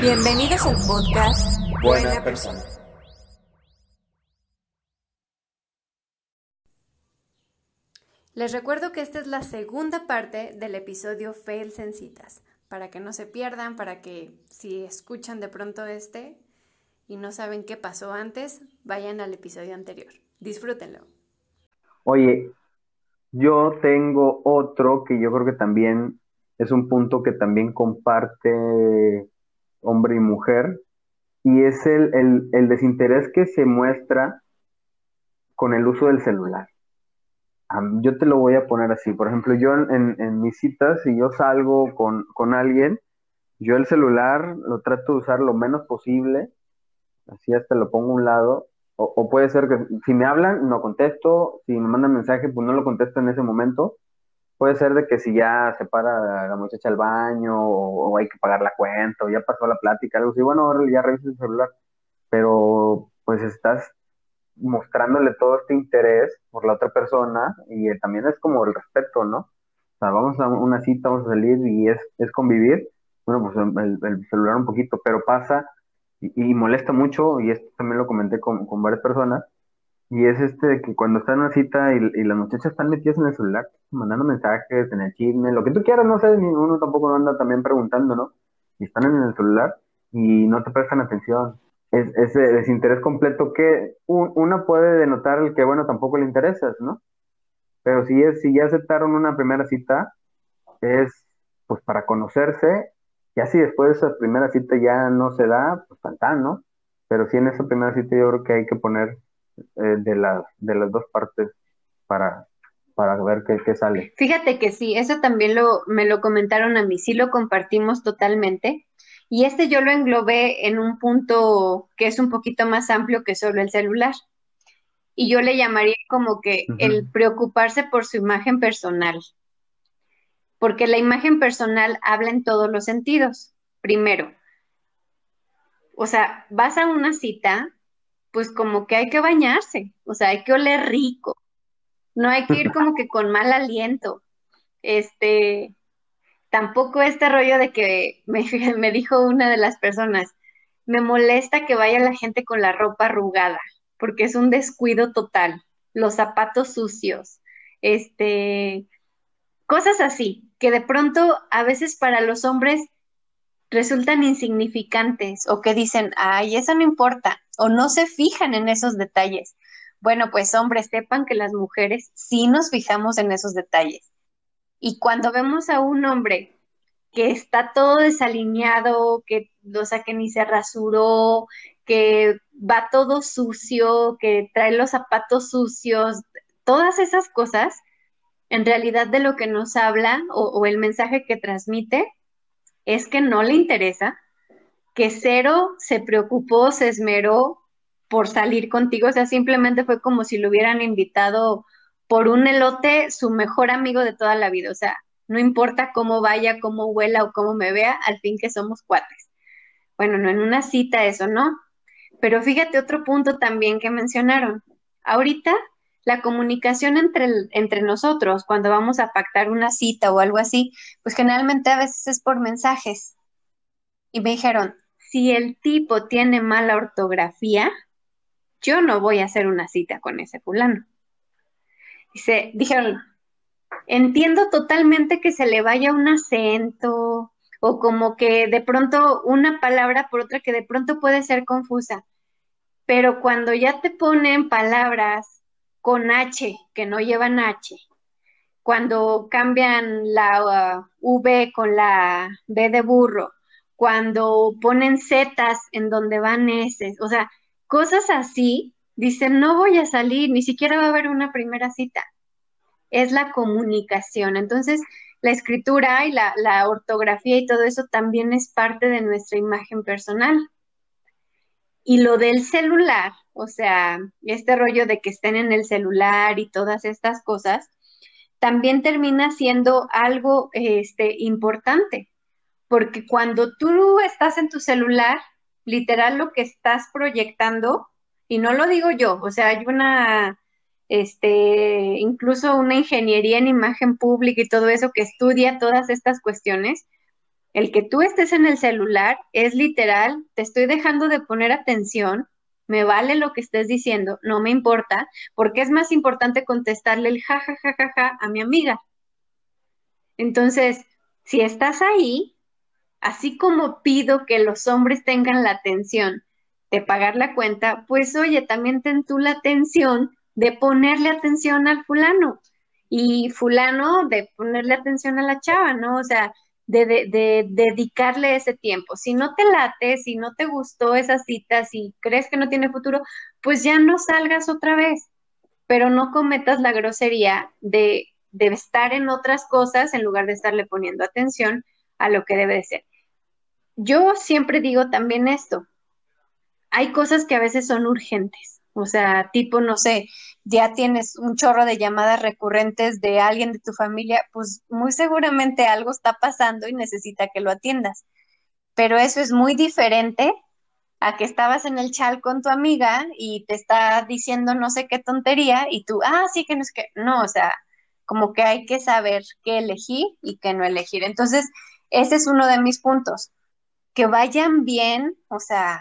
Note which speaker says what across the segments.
Speaker 1: Bienvenidos al podcast
Speaker 2: Buena persona.
Speaker 3: Les recuerdo que esta es la segunda parte del episodio Fails en citas, para que no se pierdan, para que si escuchan de pronto este y no saben qué pasó antes, vayan al episodio anterior. Disfrútenlo.
Speaker 2: Oye, yo tengo otro que yo creo que también es un punto que también comparte hombre y mujer, y es el, el, el desinterés que se muestra con el uso del celular. Am, Yo te lo voy a poner así. Por ejemplo, yo en, en- en mis citas, si yo salgo con, con alguien, yo el celular lo trato de usar lo menos posible, así hasta lo pongo a un lado. O, o puede ser que si me hablan, no contesto. Si me mandan mensaje, pues no lo contesto en ese momento. Puede ser de que si ya se para la muchacha al baño o, hay que pagar la cuenta o ya pasó la plática, algo así, bueno, ahora ya revisa el celular. Pero pues estás mostrándole todo este interés por la otra persona y eh, también es como el respeto, ¿no? O sea, vamos a una cita, vamos a salir y es, es convivir. Bueno, pues el, el celular un poquito, pero pasa y, y molesta mucho y esto también lo comenté con, con varias personas. Y es este de que cuando está en una cita y, y las muchachas están metidas en el celular, mandando mensajes, en el chisme, lo que tú quieras, no sé, uno tampoco anda también preguntando, ¿no? Y están en el celular y no te prestan atención. Es ese desinterés completo que un- una puede denotar el que, bueno, tampoco le interesas, ¿no? Pero si es, si ya aceptaron una primera cita, es pues para conocerse, ya si después de esa primera cita ya no se da, pues tan, ¿no? Pero sí en esa primera cita yo creo que hay que poner eh, de las de las dos partes para, para ver qué, qué sale.
Speaker 4: Fíjate que sí, eso también lo, me lo comentaron a mí, sí lo compartimos totalmente. Y este yo lo englobé en un punto que es un poquito más amplio que solo el celular. Y yo le llamaría como que el preocuparse por su imagen personal, porque la imagen personal habla en todos los sentidos. Primero, o sea, vas a una cita, pues como que hay que bañarse, o sea, hay que oler rico, no hay que ir como que con mal aliento. Este, tampoco este rollo de que me, me dijo una de las personas, me molesta que vaya la gente con la ropa arrugada, porque es un descuido total, los zapatos sucios, este, cosas así, que de pronto a veces para los hombres resultan insignificantes o que dicen, ay, eso no importa, o no se fijan en esos detalles. Bueno, pues hombres, sepan que las mujeres sí nos fijamos en esos detalles. Y cuando vemos a un hombre que está todo desalineado, que, o sea, que ni se rasuró, que va todo sucio, que trae los zapatos sucios, todas esas cosas, en realidad de lo que nos habla o, o el mensaje que transmite es que no le interesa, que cero se preocupó, se esmeró por salir contigo, o sea, simplemente fue como si lo hubieran invitado por un elote su mejor amigo de toda la vida, o sea, no importa cómo vaya, cómo huela o cómo me vea, al fin que somos cuates. Bueno, no en una cita eso, ¿no? Pero fíjate otro punto también que mencionaron. Ahorita la comunicación entre, entre nosotros, cuando vamos a pactar una cita o algo así, pues generalmente a veces es por mensajes. Y me dijeron, si el tipo tiene mala ortografía, yo no voy a hacer una cita con ese fulano. Dice, dijeron, entiendo totalmente que se le vaya un acento o como que de pronto una palabra por otra que de pronto puede ser confusa, pero cuando ya te ponen palabras con H que no llevan H, cuando cambian la uh, V con la B de burro, cuando ponen Zetas en donde van S, o sea, cosas así, dicen, no voy a salir, ni siquiera va a haber una primera cita. Es la comunicación. Entonces, la escritura y la, la ortografía y todo eso también es parte de nuestra imagen personal. Y lo del celular, o sea, este rollo de que estén en el celular y todas estas cosas, también termina siendo algo este, importante, porque cuando tú estás en tu celular, literal lo que estás proyectando, y no lo digo yo, o sea, hay una, este, incluso una ingeniería en imagen pública y todo eso que estudia todas estas cuestiones, el que tú estés en el celular es literal, te estoy dejando de poner atención, me vale lo que estés diciendo, no me importa, porque es más importante contestarle el ja, ja, ja, ja, ja a mi amiga. Entonces, si estás ahí, así como pido que los hombres tengan la atención de pagar la cuenta, pues oye, también ten tú la atención de ponerle atención al fulano y fulano de ponerle atención a la chava, ¿no? O sea, de, dedicarle ese tiempo. Si no te late, si no te gustó esa cita, si crees que no tiene futuro, pues ya no salgas otra vez, pero no cometas la grosería de, de estar en otras cosas en lugar de estarle poniendo atención a lo que debe de ser. Yo siempre digo también esto, hay cosas que a veces son urgentes, o sea, tipo, no sé, ya tienes un chorro de llamadas recurrentes de alguien de tu familia, pues muy seguramente algo está pasando y necesita que lo atiendas. Pero eso es muy diferente a que estabas en el chal con tu amiga y te está diciendo no sé qué tontería y tú, ah, sí que no es que, no, o sea, como que hay que saber qué elegir y qué no elegir. Entonces, ese es uno de mis puntos, que vayan bien, o sea,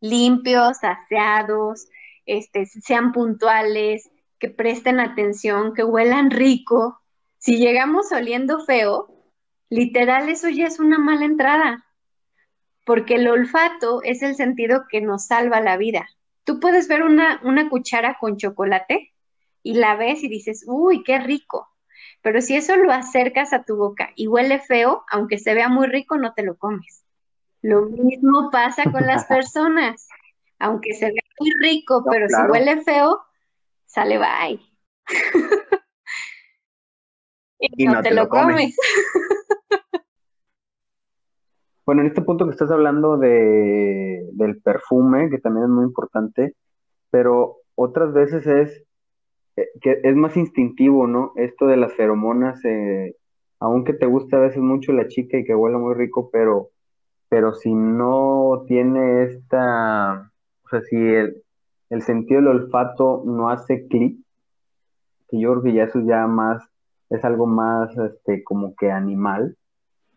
Speaker 4: limpios, aseados, este, sean puntuales, que presten atención, que huelan rico. Si llegamos oliendo feo, literal eso ya es una mala entrada, porque el olfato es el sentido que nos salva la vida. Tú puedes ver una, una cuchara con chocolate y la ves y dices, uy, qué rico. Pero si eso lo acercas a tu boca y huele feo, aunque se vea muy rico, no te lo comes. Lo mismo pasa con las personas aunque se ve muy rico, pero si huele feo, sale bye. y, no, te, lo, comes.
Speaker 5: bueno, en este punto que estás hablando de, del perfume, que también es muy importante, pero otras veces es eh, que es más instintivo, ¿no? Esto de las feromonas, eh, aunque te gusta a veces mucho la chica y que huele muy rico, pero, pero si no tiene esta sea, si el, sentido del olfato no hace clic, que yo creo que ya eso ya más, es algo más, este, como que animal,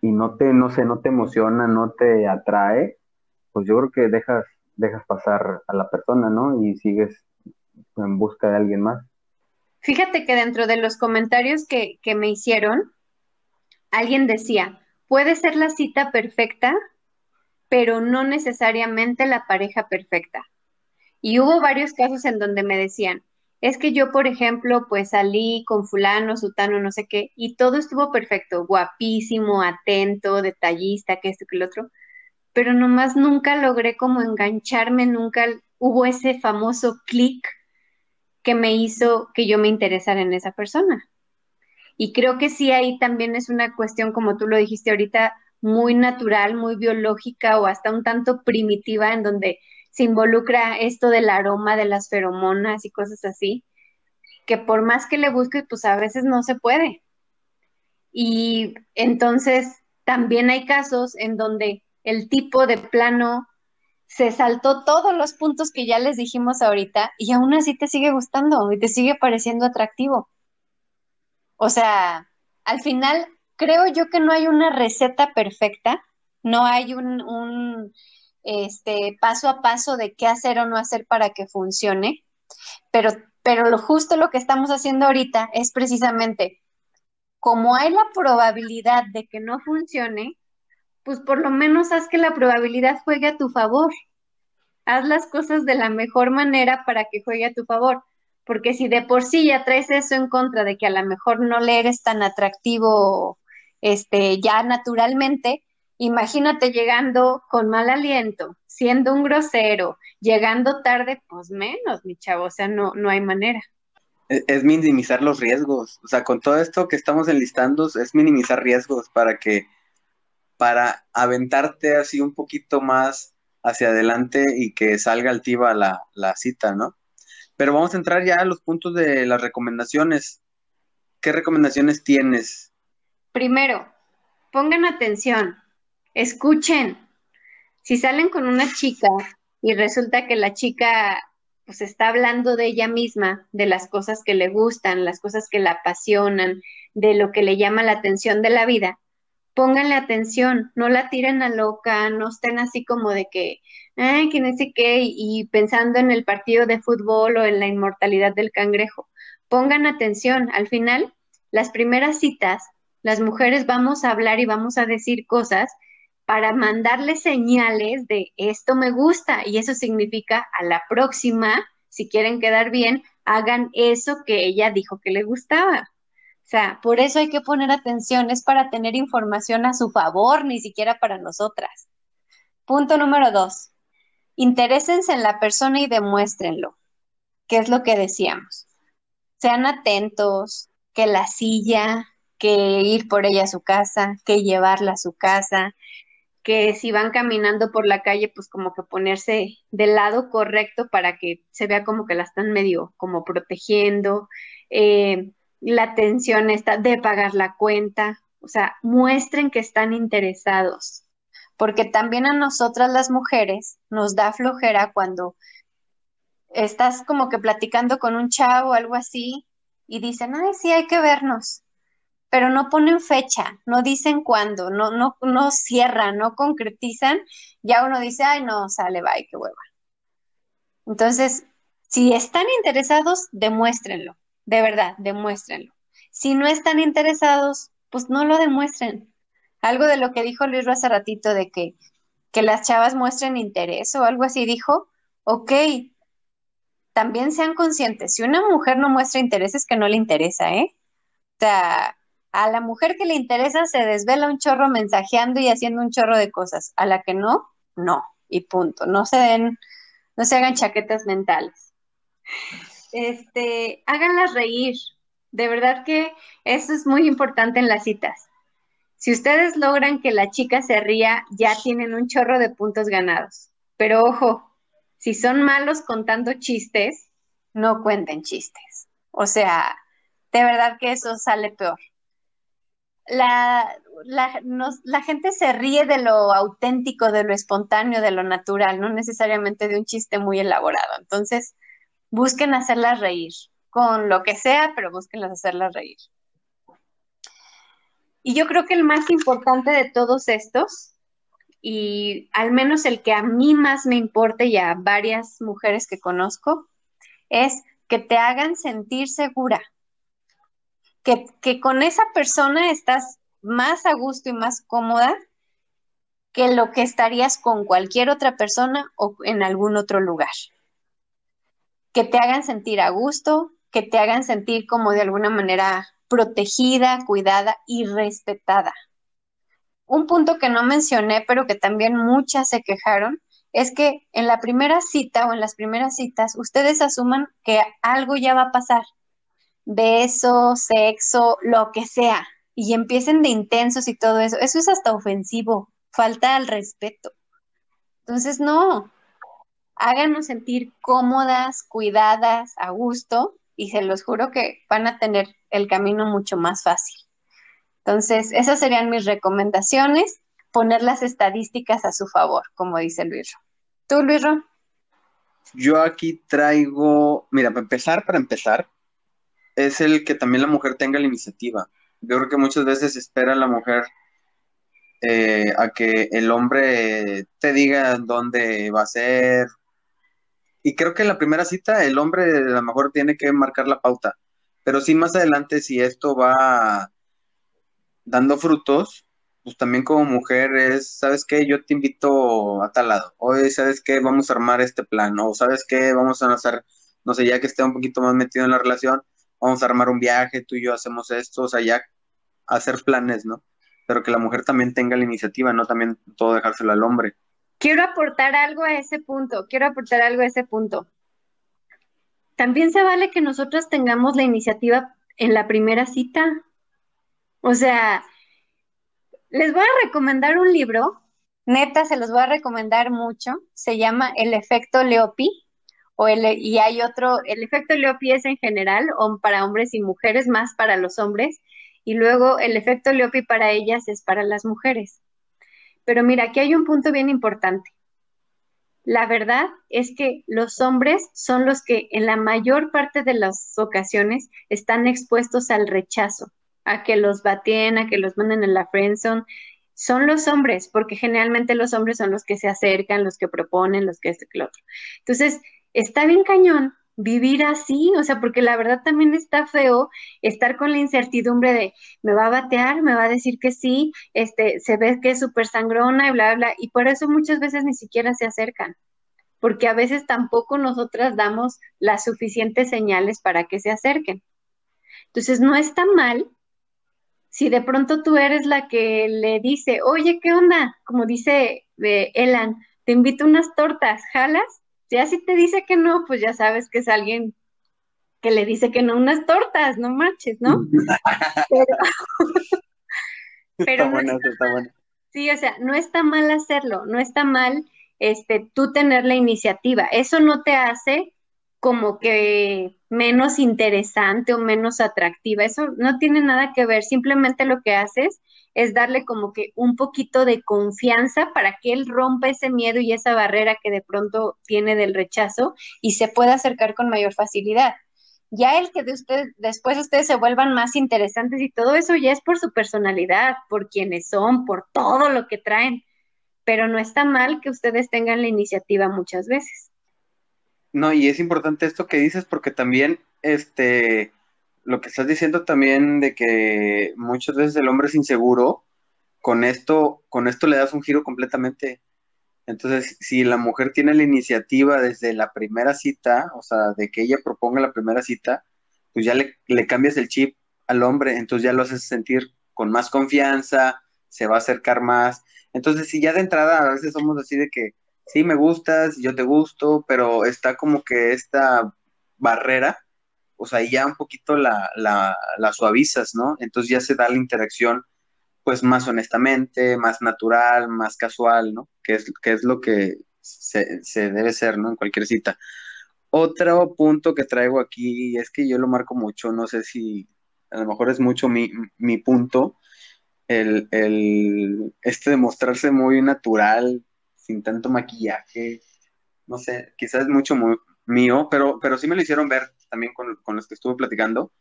Speaker 5: y no te, no sé, no te emociona, no te atrae, pues yo creo que dejas, dejas pasar a la persona, ¿no? Y sigues en busca de alguien más.
Speaker 4: Fíjate que dentro de los comentarios que, que me hicieron, alguien decía, puede ser la cita perfecta, pero no necesariamente la pareja perfecta. Y hubo varios casos en donde me decían, es que yo, por ejemplo, pues salí con fulano, sutano, no sé qué, y todo estuvo perfecto, guapísimo, atento, detallista, que esto, que el otro, pero nomás nunca logré como engancharme, nunca hubo ese famoso clic que me hizo que yo me interesara en esa persona. Y creo que sí, ahí también es una cuestión, como tú lo dijiste ahorita, muy natural, muy biológica o hasta un tanto primitiva en donde se involucra esto del aroma de las feromonas y cosas así, que por más que le busques, pues a veces no se puede. Y entonces también hay casos en donde el tipo de plano se saltó todos los puntos que ya les dijimos ahorita y aún así te sigue gustando y te sigue pareciendo atractivo. O sea, al final creo yo que no hay una receta perfecta, no hay un, este, paso a paso de qué hacer o no hacer para que funcione, pero, pero lo justo lo que estamos haciendo ahorita es precisamente, como hay la probabilidad de que no funcione, pues por lo menos haz que la probabilidad juegue a tu favor. Haz las cosas de la mejor manera para que juegue a tu favor porque si de por sí ya traes eso en contra de que a lo mejor no le eres tan atractivo este, ya naturalmente, imagínate llegando con mal aliento, siendo un grosero, llegando tarde, pues menos, mi chavo, o sea, no, no hay manera.
Speaker 2: Es, minimizar los riesgos. O sea, con todo esto que estamos enlistando, es minimizar riesgos para que, para aventarte así un poquito más hacia adelante y que salga altiva la, la cita, ¿no? Pero vamos a entrar ya a los puntos de las recomendaciones. ¿Qué recomendaciones tienes?
Speaker 4: Primero, pongan atención, escuchen. Si salen con una chica y resulta que la chica pues está hablando de ella misma, de las cosas que le gustan, las cosas que la apasionan, de lo que le llama la atención de la vida, pónganle atención, no la tiren a loca, no estén así como de que, ay, que no sé qué, y pensando en el partido de fútbol o en la inmortalidad del cangrejo. Pongan atención, al final, las primeras citas, las mujeres vamos a hablar y vamos a decir cosas para mandarle señales de esto me gusta y eso significa a la próxima, si quieren quedar bien, hagan eso que ella dijo que le gustaba. O sea, por eso hay que poner atención, es para tener información a su favor, ni siquiera para nosotras. Punto número dos, interésense en la persona y demuéstrenlo, ¿Qué es lo que decíamos. Sean atentos, que la silla, que ir por ella a su casa, que llevarla a su casa, que si van caminando por la calle, pues como que ponerse del lado correcto para que se vea como que la están medio como protegiendo, eh, la atención está de pagar la cuenta, o sea, muestren que están interesados, porque también a nosotras las mujeres nos da flojera cuando estás como que platicando con un chavo o algo así y dicen, ay, sí, hay que vernos pero no ponen fecha, no dicen cuándo, no, no, no cierran, no concretizan, ya uno dice, ay, no, sale, bye, qué hueva. Entonces, si están interesados, demuéstrenlo, de verdad, demuéstrenlo. Si no están interesados, pues no lo demuestren. Algo de lo que dijo Luis hace ratito de que, que las chavas muestren interés o algo así, dijo, ok, también sean conscientes, si una mujer no muestra interés es que no le interesa, ¿eh? O sea, a la mujer que le interesa se desvela un chorro mensajeando y haciendo un chorro de cosas. A la que no, no. Y punto. No se den, no se hagan chaquetas mentales. Este, háganlas reír. De verdad que eso es muy importante en las citas. Si ustedes logran que la chica se ría, ya tienen un chorro de puntos ganados. Pero ojo, si son malos contando chistes, no cuenten chistes. O sea, de verdad que eso sale peor la, la, la, gente se ríe de lo auténtico, de lo espontáneo, de lo natural, no necesariamente de un chiste muy elaborado. Entonces, busquen hacerlas reír, con lo que sea, pero busquen hacerlas reír. Y yo creo que el más importante de todos estos, y al menos el que a mí más me importa y a varias mujeres que conozco, es que te hagan sentir segura que, con esa persona estás más a gusto y más cómoda que lo que estarías con cualquier otra persona o en algún otro lugar. Que te hagan sentir a gusto, que te hagan sentir como de alguna manera protegida, cuidada y respetada. Un punto que no mencioné, pero que también muchas se quejaron, es que en la primera cita o en las primeras citas ustedes asuman que algo ya va a pasar, beso, sexo, lo que sea, y empiecen de intensos y todo eso, eso es hasta ofensivo, falta al respeto. Entonces, no, háganos sentir cómodas, cuidadas, a gusto, y se los juro que van a tener el camino mucho más fácil. Entonces, esas serían mis recomendaciones, poner las estadísticas a su favor, como dice Luis. ¿Tú, Luis?
Speaker 2: Yo aquí traigo, mira, para empezar, para empezar, es el que también la mujer tenga la iniciativa. Yo creo que muchas veces espera la mujer eh, a que el hombre te diga dónde va a ser. Y creo que en la primera cita el hombre a lo mejor tiene que marcar la pauta. Pero sí más adelante, si esto va dando frutos, pues también como mujer es, ¿sabes qué? Yo te invito a tal lado. Hoy, ¿sabes qué? Vamos a armar este plan. O, ¿sabes qué? Vamos a hacer, no sé, ya que esté un poquito más metido en la relación, vamos a armar un viaje, tú y yo hacemos esto, o sea, ya hacer planes, ¿no? Pero que la mujer también tenga la iniciativa, no también todo dejárselo al hombre.
Speaker 4: Quiero aportar algo a ese punto, quiero aportar algo a ese punto. también se vale que nosotros tengamos la iniciativa en la primera cita. O sea, les voy a recomendar un libro, neta, se los voy a recomendar mucho, se llama El efecto Leopi, o el, y hay otro, el efecto Leopi es en general, o para hombres y mujeres, más para los hombres, y luego el efecto Leopi para ellas es para las mujeres. Pero mira, aquí hay un punto bien importante. La verdad es que los hombres son los que en la mayor parte de las ocasiones están expuestos al rechazo, a que los baten, a que los manden en la friendzone. Son los hombres, porque generalmente los hombres son los que se acercan, los que proponen, los que este, que lo otro. Entonces, está bien cañón vivir así, o sea, porque la verdad también está feo estar con la incertidumbre de me va a batear, me va a decir que sí, este, se ve que es súper sangrona y bla, bla, y por eso muchas veces ni siquiera se acercan, porque a veces tampoco nosotras damos las suficientes señales para que se acerquen. Entonces, no está mal si de pronto tú eres la que le dice, oye, ¿qué onda? Como dice eh, Elan, te invito unas tortas, ¿jalas? Ya si te dice que no, pues ya sabes que es alguien que le dice que no unas tortas, no marches, ¿no? pero,
Speaker 2: está bueno, está bueno.
Speaker 4: Sí, o sea, no está mal hacerlo, no está mal este tú tener la iniciativa. Eso no te hace como que menos interesante o menos atractiva. Eso no tiene nada que ver, simplemente lo que haces es darle como que un poquito de confianza para que él rompa ese miedo y esa barrera que de pronto tiene del rechazo y se pueda acercar con mayor facilidad. Ya el que de usted, después ustedes se vuelvan más interesantes y todo eso ya es por su personalidad, por quienes son, por todo lo que traen. Pero no está mal que ustedes tengan la iniciativa muchas veces.
Speaker 2: No, y es importante esto que dices porque también, este, lo que estás diciendo también de que muchas veces el hombre es inseguro, con esto, con esto le das un giro completamente. Entonces, si la mujer tiene la iniciativa desde la primera cita, o sea, de que ella proponga la primera cita, pues ya le, le cambias el chip al hombre, entonces ya lo haces sentir con más confianza, se va a acercar más. Entonces, si ya de entrada a veces somos así de que, sí, me gustas, yo te gusto, pero está como que esta barrera o sea, ya un poquito la, la, la, suavizas, ¿no? Entonces ya se da la interacción, pues más honestamente, más natural, más casual, ¿no? Que es, que es lo que se, se debe ser, ¿no? En cualquier cita. Otro punto que traigo aquí es que yo lo marco mucho, no sé si a lo mejor es mucho mi, mi punto, el, el, este de mostrarse muy natural, sin tanto maquillaje, no sé, quizás es mucho muy, mío, pero, pero sí me lo hicieron ver también con, los que estuve platicando,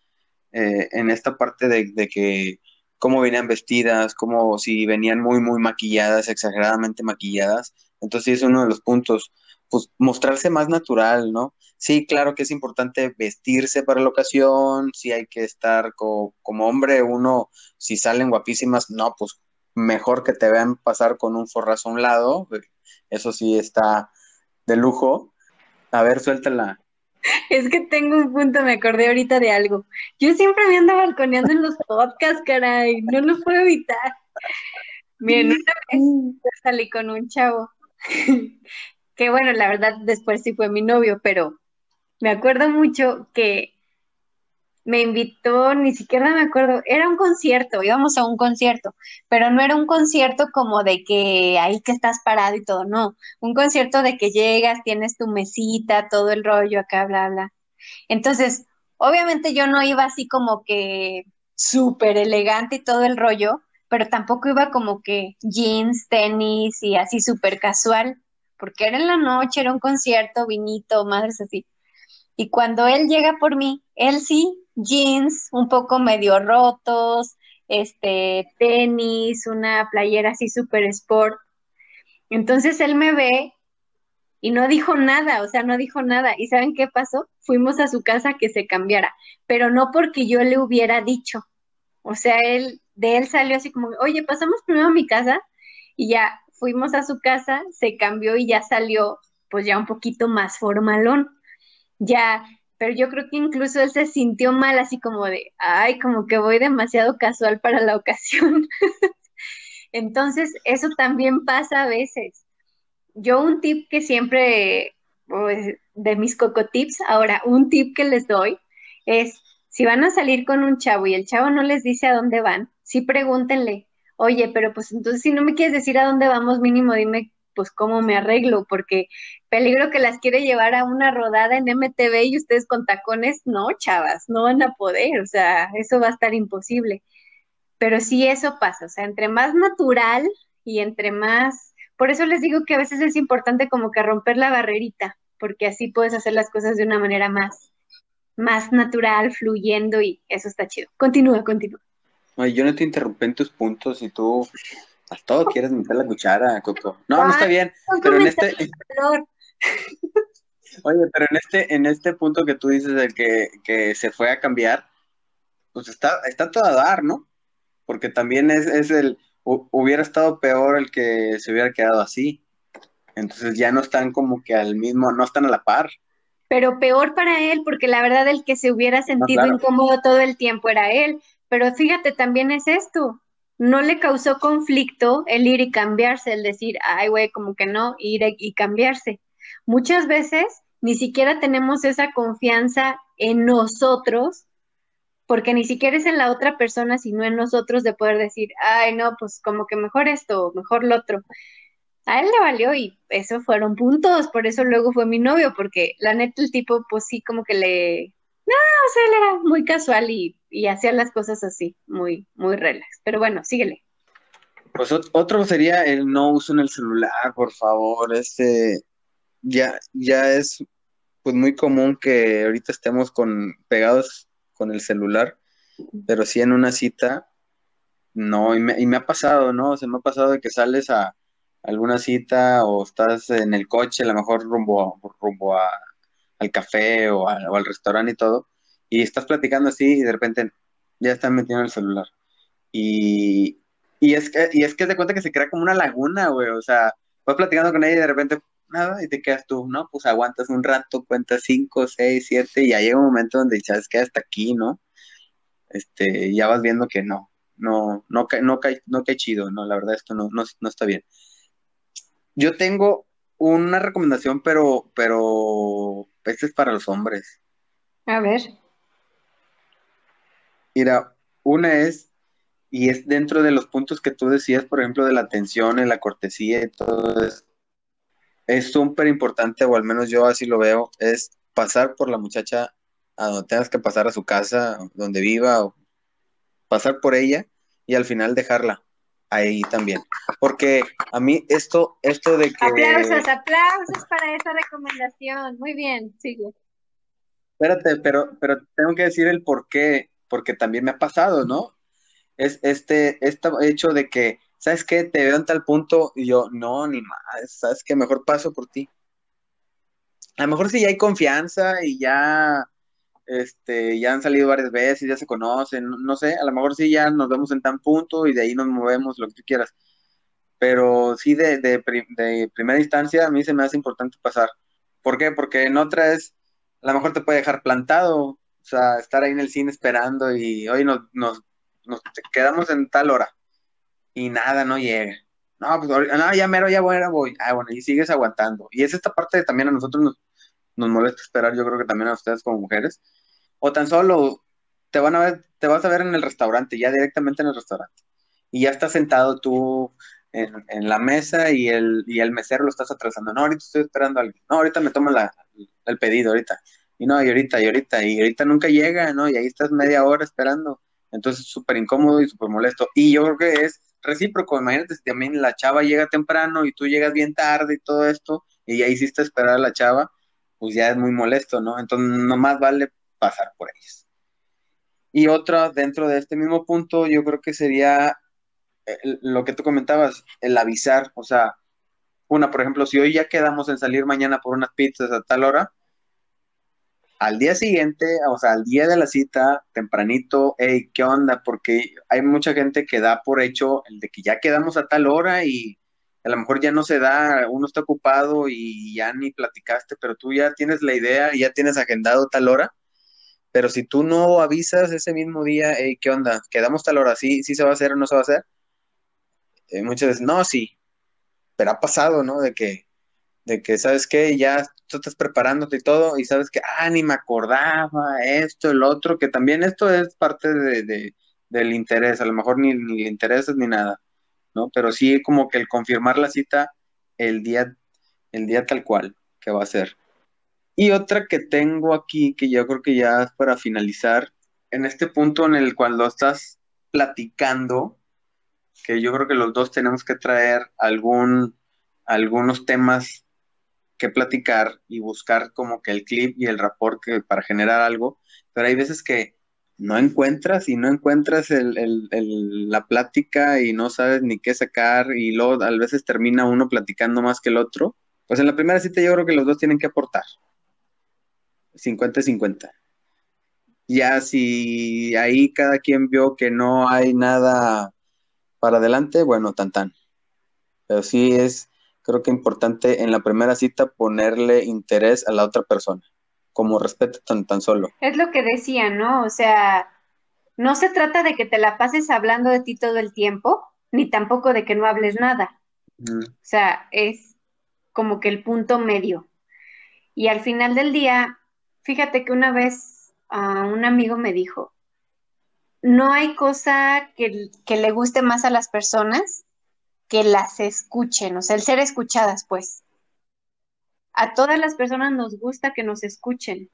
Speaker 2: eh, en esta parte de, que cómo venían vestidas, como si venían muy, muy maquilladas, exageradamente maquilladas. Entonces, es uno de los puntos, pues mostrarse más natural, ¿no? Sí, claro que es importante vestirse para la ocasión, sí hay que estar como hombre, uno, si salen guapísimas, no, pues mejor que te vean pasar con un forrazo a un lado, eso sí está de lujo, a ver, suéltala.
Speaker 4: Es que tengo un punto, me acordé ahorita de algo. Yo siempre me ando balconeando en los podcasts, caray, no lo puedo evitar. Miren, una vez salí con un chavo, que bueno, la verdad después sí fue mi novio, pero me acuerdo mucho que me invitó, ni siquiera me acuerdo, era un concierto, íbamos a un concierto, pero no era un concierto como de que ahí que estás parado y todo, no, un concierto de que llegas, tienes tu mesita, todo el rollo acá, bla, bla. Entonces, obviamente yo no iba así como que súper elegante y todo el rollo, pero tampoco iba como que jeans, tenis y así súper casual, porque era en la noche, era un concierto, vinito, madres así. Y cuando él llega por mí, él sí jeans un poco medio rotos, este, tenis, una playera así super sport. Entonces él me ve y no dijo nada, o sea, no dijo nada. ¿Y saben qué pasó? Fuimos a su casa que se cambiara, pero no porque yo le hubiera dicho. O sea, él, de él salió así como, oye, pasamos primero a mi casa y ya fuimos a su casa, se cambió y ya salió, pues ya un poquito más formalón. Ya pero yo creo que incluso él se sintió mal, así como de, ay, como que voy demasiado casual para la ocasión. Entonces, eso también pasa a veces. Yo un tip que siempre pues, de mis cocotips. Ahora, un tip que les doy es, si van a salir con un chavo y el chavo no les dice a dónde van, sí pregúntenle, oye, pero pues entonces si no me quieres decir a dónde vamos, mínimo dime pues cómo me arreglo, porque peligro que las quiere llevar a una rodada en MTV y ustedes con tacones, no, chavas, no van a poder, o sea, eso va a estar imposible. Pero sí eso pasa, o sea, entre más natural y entre más, por eso les digo que a veces es importante como que romper la barrerita, porque así puedes hacer las cosas de una manera más, más natural, fluyendo y eso está chido. Continúa, continúa.
Speaker 2: Ay, yo no te interrumpí en tus puntos y tú a todo quieres meter la cuchara, Coco. No, no está bien, pero en este... Oye, pero en este, en este punto que tú dices de que, que se fue a cambiar, pues está, está todo a dar, ¿no? Porque también es, es el, hubiera estado peor el que se hubiera quedado así. Entonces ya no están como que al mismo, no están a la par.
Speaker 4: Pero peor para él, porque la verdad el que se hubiera sentido incómodo todo el tiempo era él. Pero fíjate, también es esto. No le causó conflicto el ir y cambiarse, el decir, ay, güey, como que no, ir y cambiarse. Muchas veces ni siquiera tenemos esa confianza en nosotros, porque ni siquiera es en la otra persona, sino en nosotros de poder decir, ay, no, pues como que mejor esto, mejor lo otro a él le valió y eso fueron puntos, por eso luego fue mi novio, porque la neta el tipo pues sí como que le, no, o sea, él era muy casual y, y hacía las cosas así, muy, muy relax. Pero bueno, síguele.
Speaker 2: Pues otro sería el no uso en el celular, por favor. Este ya, ya es pues muy común que ahorita estemos con pegados con el celular, pero sí en una cita, no, y me, y me ha pasado, ¿no? O sea, me ha pasado de que sales a, alguna cita o estás en el coche, a lo mejor rumbo, rumbo al café o, al restaurante y todo, y estás platicando así y de repente ya están metiendo el celular. Y, y, es que, y es que te cuenta que se crea como una laguna, güey, o sea, vas platicando con ella y de repente nada, y te quedas tú, ¿no? Pues aguantas un rato, cuentas cinco, seis, siete, y ya llega un momento donde sabes que hasta aquí, ¿no? Este, ya vas viendo que no, no, no, no, no cae, no cae chido, no, la verdad esto no, no, no está bien. Yo tengo una recomendación, pero, pero este es para los hombres.
Speaker 4: A ver.
Speaker 2: Mira, una es, y es dentro de los puntos que tú decías, por ejemplo, de la atención y la cortesía y todo eso. Es súper importante, o al menos yo así lo veo, es pasar por la muchacha a donde tengas que pasar a su casa, donde viva, o pasar por ella y al final dejarla ahí también. Porque a mí esto, esto de que...
Speaker 4: Aplausos, aplausos para esa recomendación. Muy bien, sigue.
Speaker 2: Espérate, pero, pero tengo que decir el por qué, porque también me ha pasado, ¿no? Es este, este hecho de que, ¿sabes qué? Te veo en tal punto y yo, no, ni más, ¿sabes qué? Mejor paso por ti. A lo mejor si ya hay confianza y ya este, ya han salido varias veces, ya se conocen, no, sé, a lo mejor sí ya nos vemos en tan punto y de ahí nos movemos, lo que tú quieras. Pero sí, de, de, primera instancia, a mí se me hace importante pasar. ¿Por qué? Porque en otra es, a lo mejor te puede dejar plantado, o sea, estar ahí en el cine esperando y hoy nos, nos, nos quedamos en tal hora y nada, no llega. No, pues no, ya mero, ya voy, voy. Ah, bueno, y sigues aguantando. Y es esta parte también a nosotros nos, nos molesta esperar, yo creo que también a ustedes como mujeres, o tan solo te van a ver, te vas a ver en el restaurante, ya directamente en el restaurante, y ya estás sentado tú en, la mesa y el, y el mesero lo estás atrasando, no, ahorita estoy esperando a alguien, no, ahorita me tomo la, el pedido, ahorita, y no, y ahorita, y ahorita, y ahorita nunca llega, ¿no? Y ahí estás media hora esperando, entonces súper incómodo y súper molesto, y yo creo que es recíproco, imagínate si también la chava llega temprano y tú llegas bien tarde y todo esto, y ya hiciste esperar a la chava, pues ya es muy molesto, ¿no? Entonces, nomás vale pasar por ellos. Y otra, dentro de este mismo punto, yo creo que sería lo que tú comentabas, el avisar, o sea, una, por ejemplo, si hoy ya quedamos en salir mañana por unas pizzas a tal hora, al día siguiente, o sea, al día de la cita, tempranito, hey, ¿qué onda? Porque hay mucha gente que da por hecho el de que ya quedamos a tal hora y a lo mejor ya no se da, uno está ocupado y ya ni platicaste, pero tú ya tienes la idea ya tienes agendado tal hora. Pero si tú no avisas ese mismo día, hey, ¿qué onda? ¿Quedamos tal hora? ¿Sí, sí se va a hacer o no se va a hacer? Eh, muchas veces, no, sí. Pero ha pasado, ¿no? De que de que, ¿sabes qué? Ya tú estás preparándote y todo, y sabes que, ah, ni me acordaba, esto, el otro, que también esto es parte de, de- del interés, a lo mejor ni, ni le interesas ni nada, ¿no? Pero sí como que el confirmar la cita el día, el día tal cual que va a ser. Y otra que tengo aquí, que yo creo que ya es para finalizar, en este punto en el cual estás platicando, que yo creo que los dos tenemos que traer algún, algunos temas que platicar y buscar como que el clip y el rapport que, para generar algo, pero hay veces que no encuentras y no encuentras el, el- el- la plática y no sabes ni qué sacar y luego a veces termina uno platicando más que el otro. Pues en la primera cita yo creo que los dos tienen que aportar. 50-50. Ya si ahí cada quien vio que no hay nada para adelante, bueno, tan tan. Pero sí es, creo que importante en la primera cita ponerle interés a la otra persona, como respeto tan tan solo.
Speaker 4: Es lo que decía, ¿no? O sea, no se trata de que te la pases hablando de ti todo el tiempo, ni tampoco de que no hables nada.
Speaker 2: Mm,
Speaker 4: O sea, es como que el punto medio. Y al final del día, fíjate que una vez ah, un amigo me dijo, no hay cosa que, que le guste más a las personas que las escuchen, o sea, el ser escuchadas, pues. A todas las personas nos gusta que nos escuchen.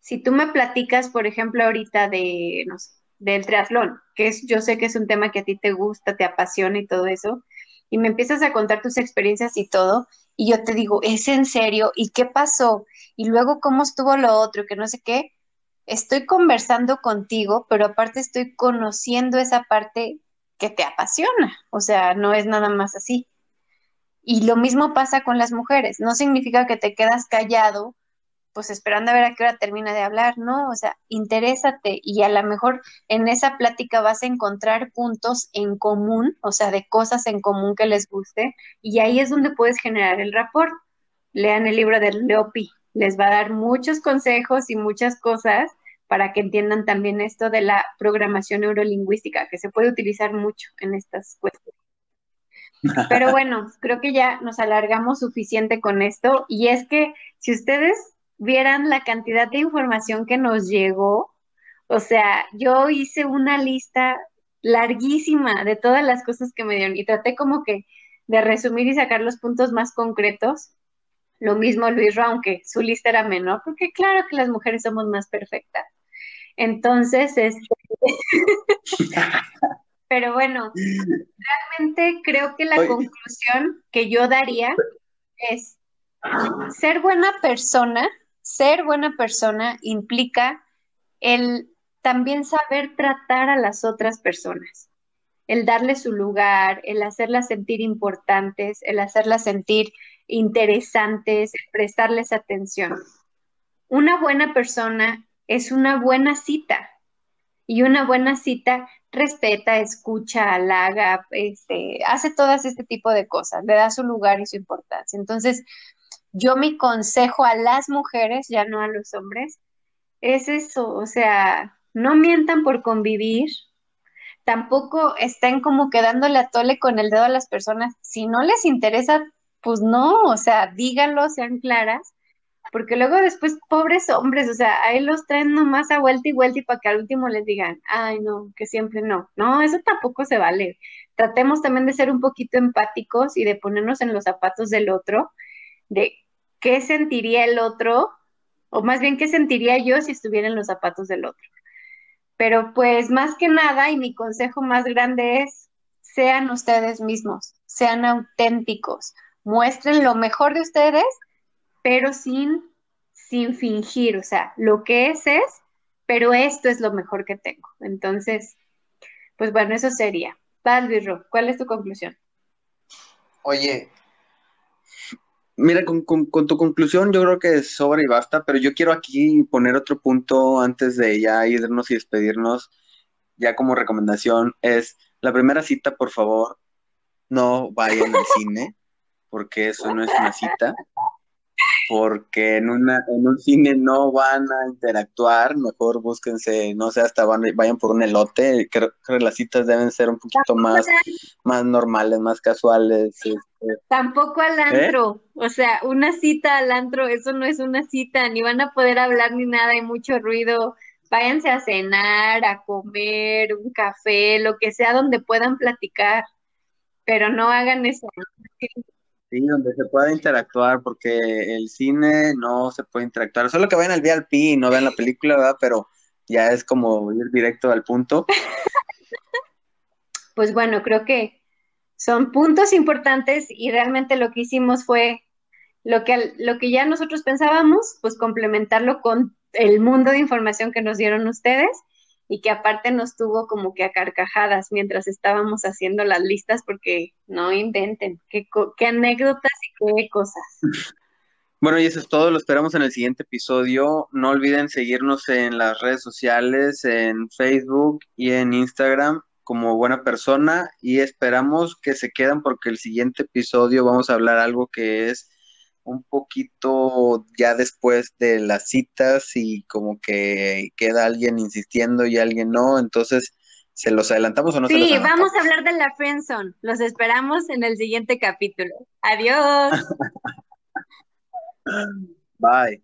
Speaker 4: Si tú me platicas, por ejemplo, ahorita de, no sé, del triatlón, que es, yo sé que es un tema que a ti te gusta, te apasiona y todo eso, y me empiezas a contar tus experiencias y todo, y yo te digo, ¿es en serio? ¿Y qué pasó? Y luego, ¿cómo estuvo lo otro? Que no sé qué. Estoy conversando contigo, pero aparte estoy conociendo esa parte que te apasiona. O sea, no es nada más así. Y lo mismo pasa con las mujeres. No significa que te quedas callado, pues esperando a ver a qué hora termina de hablar, ¿no? O sea, interésate y a lo mejor en esa plática vas a encontrar puntos en común, o sea, de cosas en común que les guste, y ahí es donde puedes generar el rapport. Lean el libro de Leopi, les va a dar muchos consejos y muchas cosas para que entiendan también esto de la programación neurolingüística, que se puede utilizar mucho en estas cuestiones. Pero bueno, creo que ya nos alargamos suficiente con esto y es que si ustedes vieran la cantidad de información que nos llegó, o sea, yo hice una lista larguísima de todas las cosas que me dieron y traté como que de resumir y sacar los puntos más concretos. Lo mismo Luis Ro, aunque su lista era menor, porque claro que las mujeres somos más perfectas. Entonces, este... pero bueno, realmente creo que la
Speaker 2: Oye.
Speaker 4: conclusión que yo daría es ser buena persona, ser buena persona implica el también saber tratar a las otras personas, el darles su lugar, el hacerlas sentir importantes, el hacerlas sentir interesantes, el prestarles atención. Una buena persona es una buena cita y una buena cita respeta, escucha, halaga, este, hace todas este tipo de cosas, le da su lugar y su importancia. Entonces, yo mi consejo a las mujeres, ya no a los hombres, es eso, o sea, no mientan por convivir, tampoco estén como quedándole a tole con el dedo a las personas. Si no les interesa, pues no, o sea, díganlo, sean claras, porque luego después, pobres hombres, o sea, ahí los traen nomás a vuelta y vuelta y para que al último les digan, ay, no, que siempre no. No, eso tampoco se vale. Tratemos también de ser un poquito empáticos y de ponernos en los zapatos del otro, de qué sentiría el otro, o más bien qué sentiría yo si estuviera en los zapatos del otro. Pero pues más que nada, y mi consejo más grande es, sean ustedes mismos, sean auténticos, muestren lo mejor de ustedes, pero sin, sin fingir, o sea, lo que es es, pero esto es lo mejor que tengo. Entonces, pues bueno, eso sería. Vas, Luis Ro, ¿cuál es tu conclusión?
Speaker 2: Oye, mira, con, con- con tu conclusión yo creo que sobra y basta, pero yo quiero aquí poner otro punto antes de ya irnos y despedirnos, ya como recomendación, es la primera cita, por favor, no vayan al cine, porque eso no es una cita, porque en, una, en un cine no van a interactuar, mejor búsquense, no sé, hasta van, vayan por un elote, creo que las citas deben ser un poquito más, más normales, más casuales. Este.
Speaker 4: Tampoco al
Speaker 2: ¿Eh?
Speaker 4: antro, o sea, una cita al antro, eso no es una cita, ni van a poder hablar ni nada, hay mucho ruido. Váyanse a cenar, a comer, un café, lo que sea donde puedan platicar, pero no hagan eso.
Speaker 2: Sí, donde se pueda interactuar, porque el cine no se puede interactuar. Solo que vayan al VIP y no vean la película, ¿verdad? Pero ya es como ir directo al punto.
Speaker 4: Pues bueno, creo que son puntos importantes y realmente lo que hicimos fue lo que, lo que ya nosotros pensábamos, pues complementarlo con el mundo de información que nos dieron ustedes y que aparte nos tuvo como que a carcajadas mientras estábamos haciendo las listas porque no inventen, qué, qué anécdotas y qué cosas.
Speaker 2: Bueno, y eso es todo, lo esperamos en el siguiente episodio. No olviden seguirnos en las redes sociales, en Facebook y en Instagram como buena persona y esperamos que se quedan porque el siguiente episodio vamos a hablar algo que es un poquito ya después de las citas y como que queda alguien insistiendo y alguien no, entonces ¿se los adelantamos o no se los
Speaker 4: Sí,
Speaker 2: adelantamos?
Speaker 4: vamos a hablar de la friendzone. Los esperamos en el siguiente capítulo. Adiós.
Speaker 2: Bye.